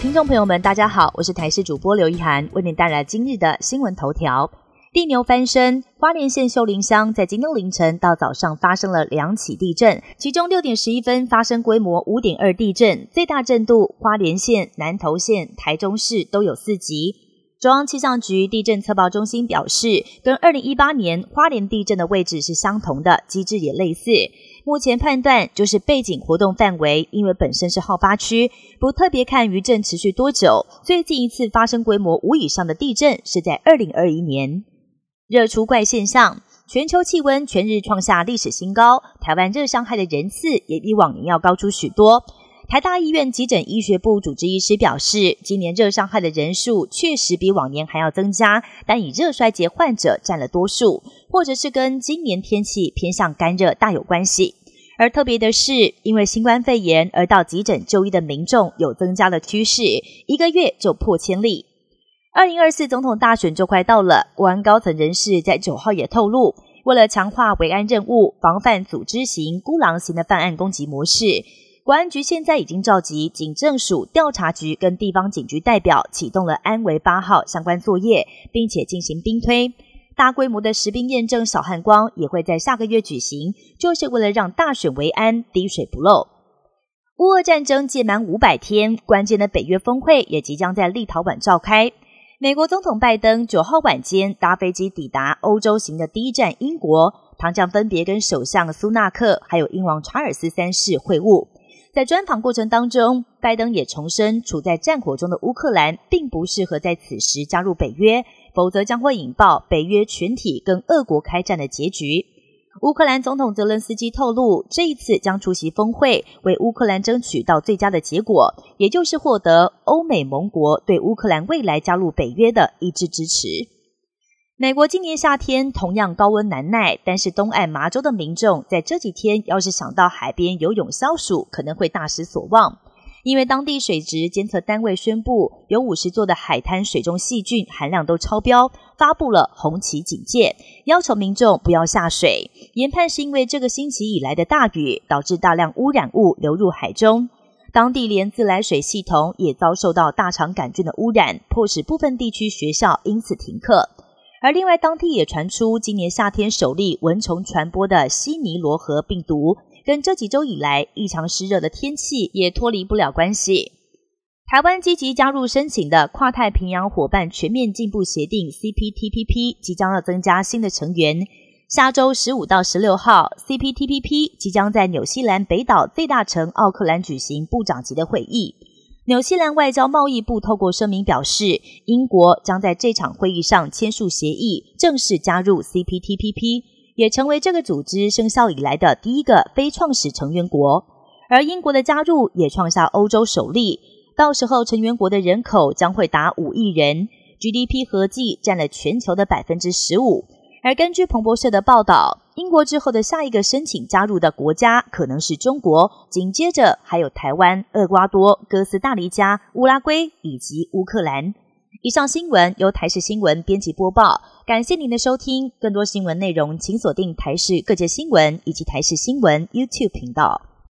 听众朋友们，大家好，我是台视主播刘一涵，为您带来今日的新闻头条。地牛翻身，花莲县秀林乡在今天凌晨到早上发生了两起地震，其中六点十一分发生规模五点二地震，最大震度花莲县、南投县、台中市都有四级。中央气象局地震测报中心表示，跟二零一八年花莲地震的位置是相同的，机制也类似。目前判断就是背景活动范围，因为本身是好发区，不特别看余震持续多久。最近一次发生规模五以上的地震是在二零二一年。热出怪现象，全球气温全日创下历史新高，台湾热伤害的人次也比往年要高出许多。台大医院急诊医学部主治医师表示，今年热伤害的人数确实比往年还要增加，但以热衰竭患者占了多数，或者是跟今年天气偏向干热大有关系。而特别的是，因为新冠肺炎而到急诊就医的民众有增加的趋势，一个月就破千例。二零二四总统大选就快到了，国安高层人士在九号也透露，为了强化维安任务，防范组织型、孤狼型的犯案攻击模式，国安局现在已经召集警政署调查局跟地方警局代表，启动了安维八号相关作业，并且进行兵推。大规模的实兵验证小汉光也会在下个月举行，就是为了让大选维安滴水不漏。乌俄战争届满五百天，关键的北约峰会也即将在立陶宛召开。美国总统拜登九号晚间搭飞机抵达欧洲行的第一站英国，唐将分别跟首相苏纳克还有英王查尔斯三世会晤。在专访过程当中，拜登也重申，处在战火中的乌克兰并不适合在此时加入北约，否则将会引爆北约全体跟俄国开战的结局。乌克兰总统泽伦斯基透露，这一次将出席峰会，为乌克兰争取到最佳的结果，也就是获得欧美盟国对乌克兰未来加入北约的一致支持。美国今年夏天同样高温难耐，但是东岸麻州的民众在这几天要是想到海边游泳消暑，可能会大失所望。因为当地水质监测单位宣布，有五十座的海滩水中细菌含量都超标，发布了红旗警戒，要求民众不要下水。研判是因为这个星期以来的大雨，导致大量污染物流入海中，当地连自来水系统也遭受到大肠杆菌的污染，迫使部分地区学校因此停课。而另外，当地也传出今年夏天首例蚊虫传播的西尼罗河病毒。跟这几周以来异常湿热的天气也脱离不了关系。台湾积极加入申请的跨太平洋伙伴全面进步协定 （CPTPP） 即将要增加新的成员。下周十五到十六号，CPTPP 即将在纽西兰北岛最大城奥克兰举行部长级的会议。纽西兰外交贸易部透过声明表示，英国将在这场会议上签署协议，正式加入 CPTPP。也成为这个组织生效以来的第一个非创始成员国，而英国的加入也创下欧洲首例。到时候，成员国的人口将会达五亿人，GDP 合计占了全球的百分之十五。而根据彭博社的报道，英国之后的下一个申请加入的国家可能是中国，紧接着还有台湾、厄瓜多、哥斯达黎加、乌拉圭以及乌克兰。以上新闻由台视新闻编辑播报，感谢您的收听。更多新闻内容，请锁定台视各界新闻以及台视新闻 YouTube 频道。